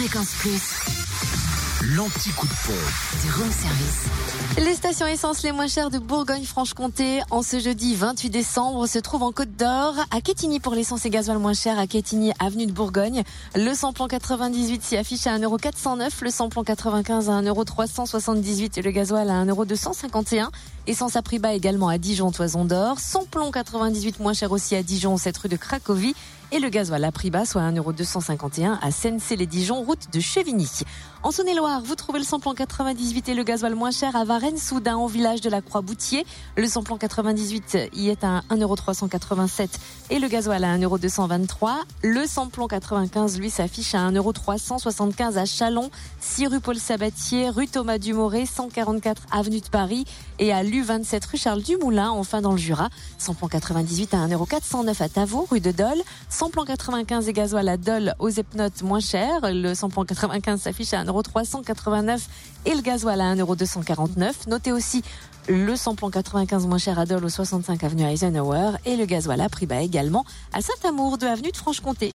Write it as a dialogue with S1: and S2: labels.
S1: Fréquence Plus. L'anti-coup de pont. Du service.
S2: Les stations essence les moins chères de Bourgogne-Franche-Comté en ce jeudi 28 décembre se trouvent en Côte d'Or, à Quetigny pour l'essence et gasoil moins cher, à Quetigny, avenue de Bourgogne. Le samplon 98 s'y affiche à 1,409€, le samplon 95 à 1,378€ et le gasoil à 1,251€. Essence à prix bas également à Dijon, Toison d'Or. Samplon 98 moins cher aussi à Dijon, cette rue de Cracovie. Et le gasoil à prix bas, soit 1,251€ à Sensé-les-Dijon, route de Chevigny. En Saône-et-Loire, vous trouvez le samplon 98 et le gasoil moins cher à Varennes-Soudain, au village de la Croix-Boutier. Le samplon 98 y est à 1,387€ et le gasoil à 1,223€. Le samplon 95, lui, s'affiche à 1,375€ à Chalon, 6 rue Paul Sabatier, rue Thomas Dumoré, 144 avenue de Paris et à l'U27 rue Charles Dumoulin, enfin dans le Jura. Samplon 98 à 1,409€ à Tavaux, rue de Dole. Samplon 95 et gasoil à Dole aux Epnotes moins cher. Le samplon 95 s'affiche à 1,389€ et le gasoil à 1,249€. Notez aussi le samplon 95 moins cher à Dole au 65 avenue Eisenhower et le gasoil à prix bas également à Saint-Amour de avenue de Franche-Comté.